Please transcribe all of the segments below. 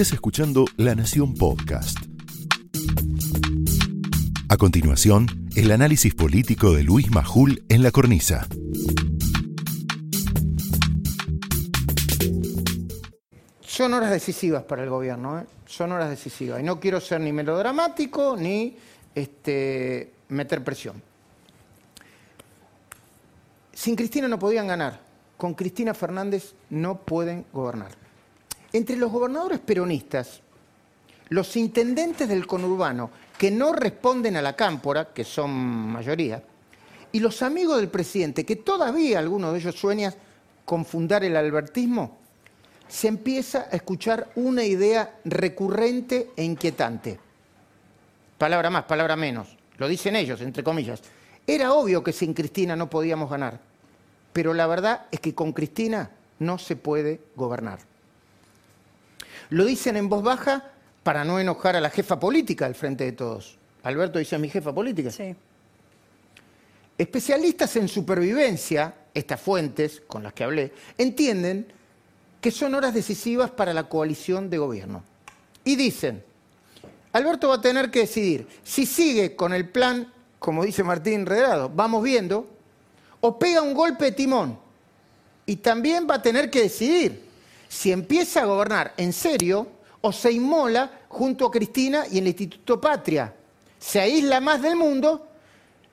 Estás escuchando La Nación Podcast. A continuación, el análisis político de Luis Majul en la cornisa. Son horas decisivas para el gobierno, ¿eh? son horas decisivas. Y no quiero ser ni melodramático ni este, meter presión. Sin Cristina no podían ganar. Con Cristina Fernández no pueden gobernar. Entre los gobernadores peronistas, los intendentes del conurbano que no responden a la cámpora, que son mayoría, y los amigos del presidente, que todavía algunos de ellos sueñan con fundar el albertismo, se empieza a escuchar una idea recurrente e inquietante. Palabra más, palabra menos. Lo dicen ellos, entre comillas. Era obvio que sin Cristina no podíamos ganar, pero la verdad es que con Cristina no se puede gobernar. Lo dicen en voz baja para no enojar a la jefa política al frente de todos. Alberto dice, mi jefa política? Sí. Especialistas en supervivencia, estas fuentes con las que hablé, entienden que son horas decisivas para la coalición de gobierno. Y dicen, Alberto va a tener que decidir si sigue con el plan, como dice Martín Redrado, vamos viendo, o pega un golpe de timón. Y también va a tener que decidir si empieza a gobernar en serio o se inmola junto a Cristina y el Instituto Patria. Se aísla más del mundo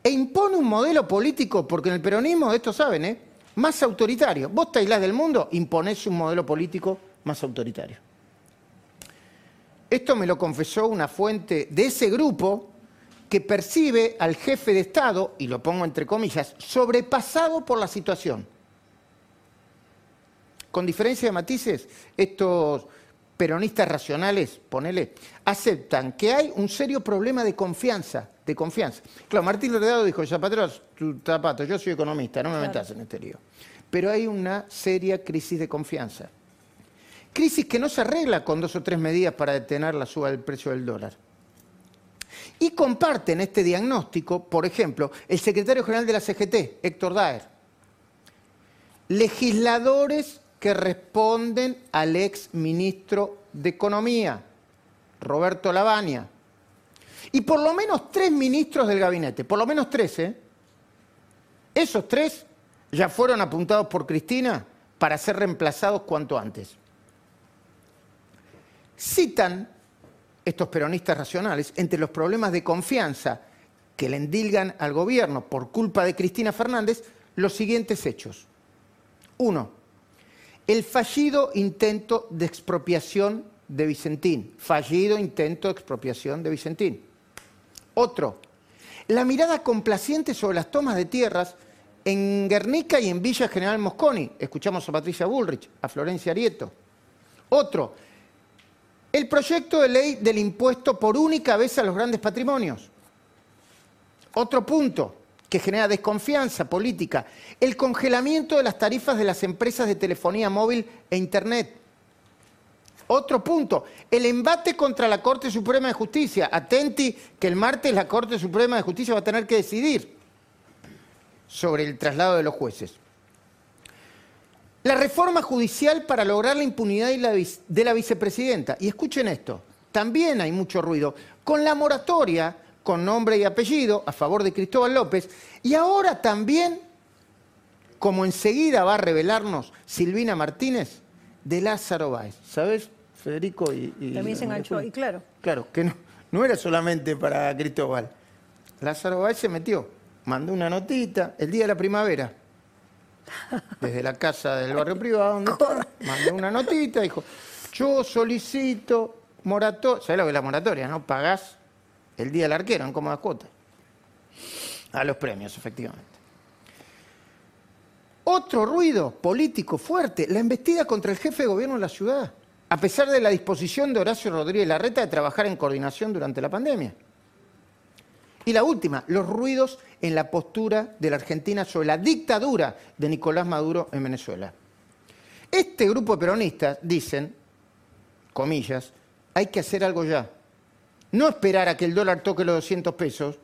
e impone un modelo político, porque en el peronismo, esto saben, ¿eh? más autoritario. Vos te aislás del mundo, imponés un modelo político más autoritario. Esto me lo confesó una fuente de ese grupo que percibe al jefe de Estado, y lo pongo entre comillas, sobrepasado por la situación con diferencia de matices, estos peronistas racionales, ponele, aceptan que hay un serio problema de confianza, de confianza. Claro, Martín Loredado dijo, Zapatero, tu zapato, yo soy economista, no me metas en este lío. Pero hay una seria crisis de confianza. Crisis que no se arregla con dos o tres medidas para detener la suba del precio del dólar. Y comparten este diagnóstico, por ejemplo, el secretario general de la CGT, Héctor Daer. Legisladores que responden al ex ministro de Economía, Roberto Lavagna. Y por lo menos tres ministros del gabinete, por lo menos tres, ¿eh? Esos tres ya fueron apuntados por Cristina para ser reemplazados cuanto antes. Citan estos peronistas racionales entre los problemas de confianza que le endilgan al gobierno por culpa de Cristina Fernández los siguientes hechos. Uno, el fallido intento de expropiación de Vicentín. Fallido intento de expropiación de Vicentín. Otro, la mirada complaciente sobre las tomas de tierras en Guernica y en Villa General Mosconi. Escuchamos a Patricia Bullrich, a Florencia Arieto. Otro, el proyecto de ley del impuesto por única vez a los grandes patrimonios. Otro punto, que genera desconfianza política, el congelamiento de las tarifas de las empresas de telefonía móvil e Internet. Otro punto, el embate contra la Corte Suprema de Justicia. Atenti que el martes la Corte Suprema de Justicia va a tener que decidir sobre el traslado de los jueces. La reforma judicial para lograr la impunidad de la vicepresidenta. Y escuchen esto, también hay mucho ruido. Con la moratoria con nombre y apellido a favor de Cristóbal López. Y ahora también, como enseguida va a revelarnos Silvina Martínez, de Lázaro Báez. ¿Sabes, Federico? Y, también se enganchó ahí, claro. Claro, que no, no era solamente para Cristóbal. Lázaro Báez se metió, mandó una notita el día de la primavera. Desde la casa del barrio privado, donde mandó una notita, dijo, yo solicito moratoria, ¿sabes lo que es la moratoria? ¿No? Pagás el día del arquero en cómodas cuotas. A los premios, efectivamente. Otro ruido político fuerte, la embestida contra el jefe de gobierno de la ciudad, a pesar de la disposición de Horacio Rodríguez Larreta de trabajar en coordinación durante la pandemia. Y la última, los ruidos en la postura de la Argentina sobre la dictadura de Nicolás Maduro en Venezuela. Este grupo de peronistas dicen, comillas, hay que hacer algo ya. No esperar a que el dólar toque los 200 pesos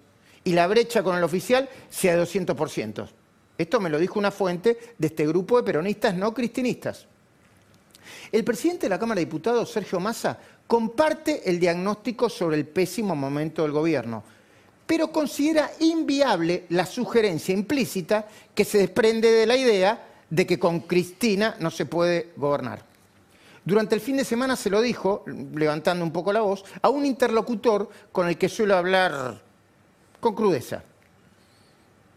y la brecha con el oficial sea de 200%. Esto me lo dijo una fuente de este grupo de peronistas no cristinistas. El presidente de la Cámara de Diputados, Sergio Massa, comparte el diagnóstico sobre el pésimo momento del gobierno, pero considera inviable la sugerencia implícita que se desprende de la idea de que con Cristina no se puede gobernar. Durante el fin de semana se lo dijo, levantando un poco la voz, a un interlocutor con el que suelo hablar con crudeza.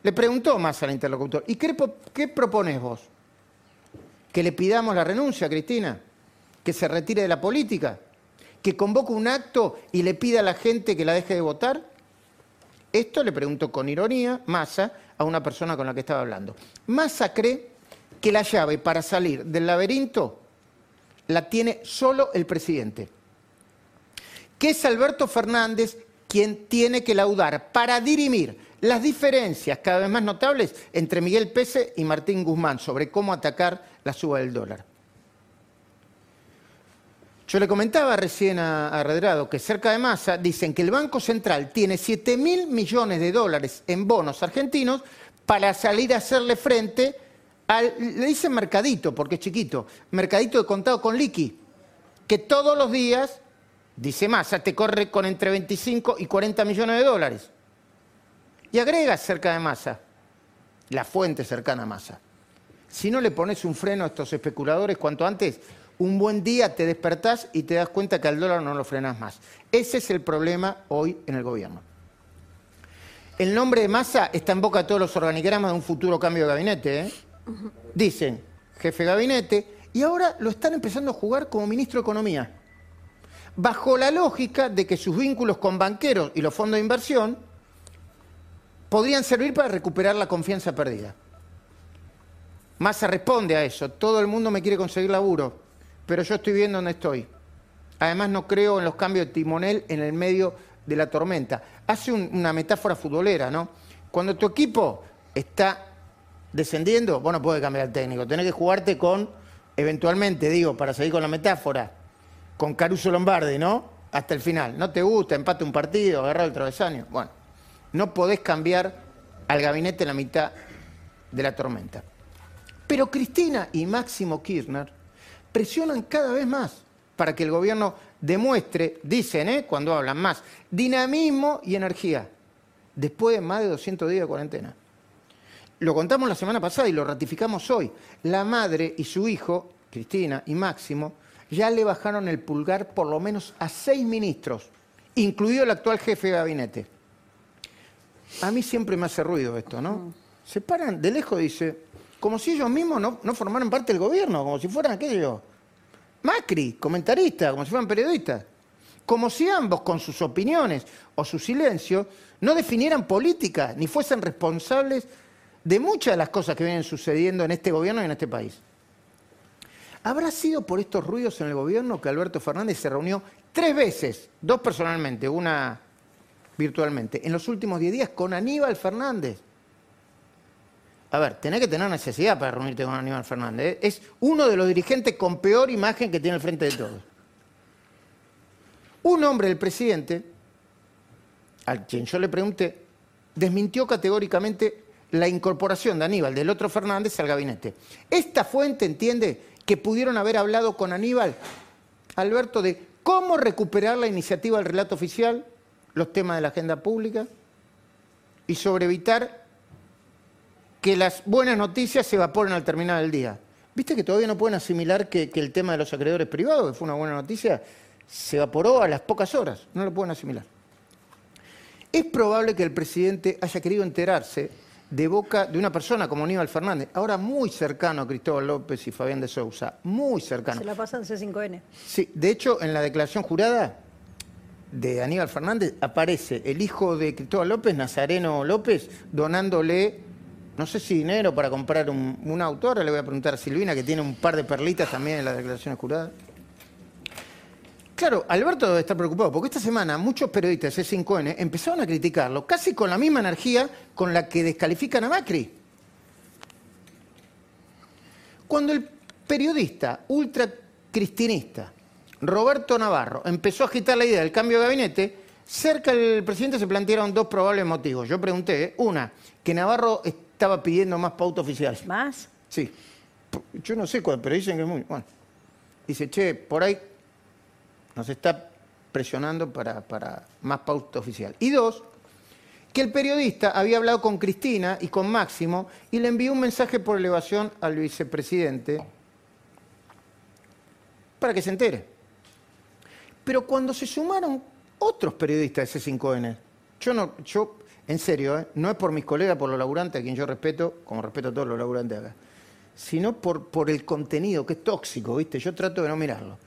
Le preguntó más al interlocutor, ¿y qué, qué propones vos? ¿Que le pidamos la renuncia Cristina? ¿Que se retire de la política? ¿Que convoque un acto y le pida a la gente que la deje de votar? Esto le preguntó con ironía Massa a una persona con la que estaba hablando. Massa cree que la llave para salir del laberinto la tiene solo el presidente, que es Alberto Fernández quien tiene que laudar para dirimir las diferencias cada vez más notables entre Miguel Pese y Martín Guzmán sobre cómo atacar la suba del dólar. Yo le comentaba recién a, que cerca de Massa dicen que el Banco Central tiene 7 mil millones de dólares en bonos argentinos para salir a hacerle frente le dicen mercadito porque es chiquito, mercadito de contado con liqui, que todos los días, dice Massa, te corre con entre 25 y 40 millones de dólares. Y agrega cerca de Massa, la fuente cercana a Massa. Si no le pones un freno a estos especuladores cuanto antes, un buen día te despertás y te das cuenta que al dólar no lo frenas más. Ese es el problema hoy en el gobierno. El nombre de Massa está en boca de todos los organigramas de un futuro cambio de gabinete. ¿eh? Dicen jefe de gabinete y ahora lo están empezando a jugar como ministro de Economía. Bajo la lógica de que sus vínculos con banqueros y los fondos de inversión podrían servir para recuperar la confianza perdida. Massa responde a eso. Todo el mundo me quiere conseguir laburo pero yo estoy viendo dónde estoy. Además no creo en los cambios de timonel en el medio de la tormenta. Hace una metáfora futbolera, ¿no? Cuando tu equipo está descendiendo, vos no puedes cambiar el técnico, tenés que jugarte con, eventualmente, digo, para seguir con la metáfora, con Caruso Lombardi, ¿no? Hasta el final. No te gusta, empate un partido, agarrar el travesaño. Bueno, no podés cambiar al gabinete en la mitad de la tormenta. Pero Cristina y Máximo Kirchner presionan cada vez más para que el gobierno demuestre, dicen, ¿eh? cuando hablan más, dinamismo y energía, después de más de 200 días de cuarentena. Lo contamos la semana pasada y lo ratificamos hoy. La madre y su hijo, Cristina y Máximo, ya le bajaron el pulgar por lo menos a seis ministros, incluido el actual jefe de gabinete. A mí siempre me hace ruido esto, ¿no? Se paran de lejos, dice, como si ellos mismos no, formaran parte del gobierno, como si fueran aquellos Macri, comentaristas, como si fueran periodistas. Como si ambos, con sus opiniones o su silencio, no definieran política ni fuesen responsables de muchas de las cosas que vienen sucediendo en este gobierno y en este país. ¿Habrá sido por estos ruidos en el gobierno que Alberto Fernández se reunió tres veces, dos personalmente, una virtualmente, en los últimos diez días con Aníbal Fernández? A ver, tenés que tener necesidad para reunirte con Aníbal Fernández. ¿eh? Es uno de los dirigentes con peor imagen que tiene el frente de todos. Un hombre del presidente, al quien yo le pregunté, desmintió categóricamente la incorporación de Aníbal, del otro Fernández, al gabinete. Esta fuente entiende que pudieron haber hablado con Aníbal, Alberto, de cómo recuperar la iniciativa del relato oficial, los temas de la agenda pública y sobre evitar que las buenas noticias se evaporen al terminar el día. ¿Viste que todavía no pueden asimilar que, el tema de los acreedores privados, que fue una buena noticia, se evaporó a las pocas horas? No lo pueden asimilar. Es probable que el presidente haya querido enterarse de boca de una persona como Aníbal Fernández, ahora muy cercano a Cristóbal López y Fabián de Sousa, muy cercano. Se la pasan C5N. Sí, de hecho, en la declaración jurada de Aníbal Fernández aparece el hijo de Cristóbal López, Nazareno López, donándole no sé si dinero para comprar un, auto. Ahora le voy a preguntar a Silvina, que tiene un par de perlitas también en las declaraciones juradas. Claro, Alberto debe estar preocupado, porque esta semana muchos periodistas de C5N empezaron a criticarlo, casi con la misma energía con la que descalifican a Macri. Cuando el periodista ultracristinista Roberto Navarro empezó a agitar la idea del cambio de gabinete, cerca del presidente se plantearon dos probables motivos. Yo pregunté, una, que Navarro estaba pidiendo más pauta oficial. ¿Más? Sí. Yo no sé cuál, pero dicen que es muy. Bueno. dice, che, por ahí nos está presionando para, más pauta oficial. Y dos, que el periodista había hablado con Cristina y con Máximo y le envió un mensaje por elevación al vicepresidente para que se entere. Pero cuando se sumaron otros periodistas de C5N, yo no, yo, en serio, ¿eh? no es por mis colegas, por los laburantes, a quien yo respeto, como respeto a todos los laburantes acá, sino por, por el contenido, que es tóxico, ¿viste? Yo trato de no mirarlo.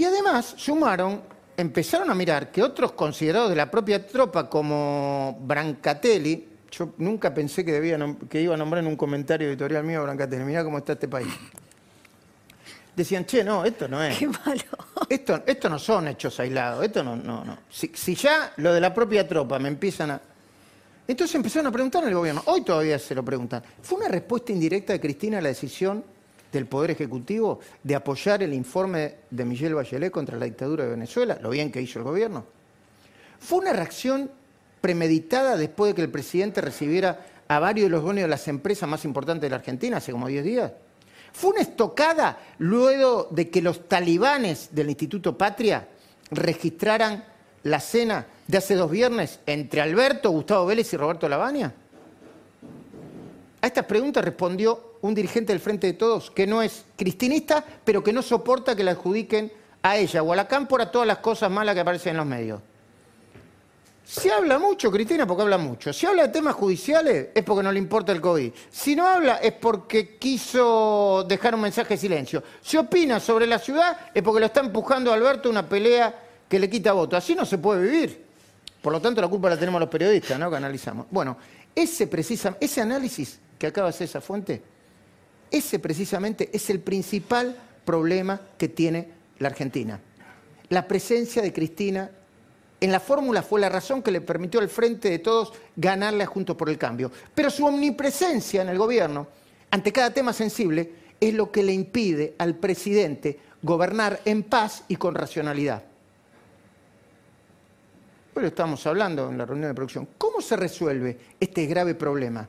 Y además sumaron empezaron a mirar que otros considerados de la propia tropa como Brancatelli, yo nunca pensé que, debía, que iba a nombrar en un comentario editorial mío a Brancatelli, mirá cómo está este país. Decían, che, no, esto no es. Qué malo. Esto, esto no son hechos aislados, esto no, no, no. Si, si ya lo de la propia tropa me empiezan a... Entonces empezaron a preguntar al gobierno, hoy todavía se lo preguntan. ¿Fue una respuesta indirecta de Cristina a la decisión del Poder Ejecutivo de apoyar el informe de Michelle Bachelet contra la dictadura de Venezuela, lo bien que hizo el gobierno. Fue una reacción premeditada después de que el presidente recibiera a varios de los dueños de las empresas más importantes de la Argentina hace como 10 días. Fue una estocada luego de que los talibanes del Instituto Patria registraran la cena de hace dos viernes entre Alberto, Gustavo Vélez y Roberto Lavagna. A estas preguntas respondió un dirigente del Frente de Todos que no es cristinista, pero que no soporta que la adjudiquen a ella o a la cámpora todas las cosas malas que aparecen en los medios. Si habla mucho, Cristina, porque habla mucho. Si habla de temas judiciales, es porque no le importa el COVID. Si no habla, es porque quiso dejar un mensaje de silencio. Si opina sobre la ciudad, es porque lo está empujando a Alberto una pelea que le quita voto. Así no se puede vivir. Por lo tanto, la culpa la tenemos los periodistas, ¿no? Que analizamos. Bueno, ese, precisa, ese análisis que acaba de hacer esa fuente ese precisamente es el principal problema que tiene la Argentina. La presencia de Cristina en la fórmula fue la razón que le permitió al frente de todos ganarle a Juntos por el Cambio. Pero su omnipresencia en el gobierno, ante cada tema sensible, es lo que le impide al presidente gobernar en paz y con racionalidad. Pero estamos hablando en la reunión de producción. ¿Cómo se resuelve este grave problema?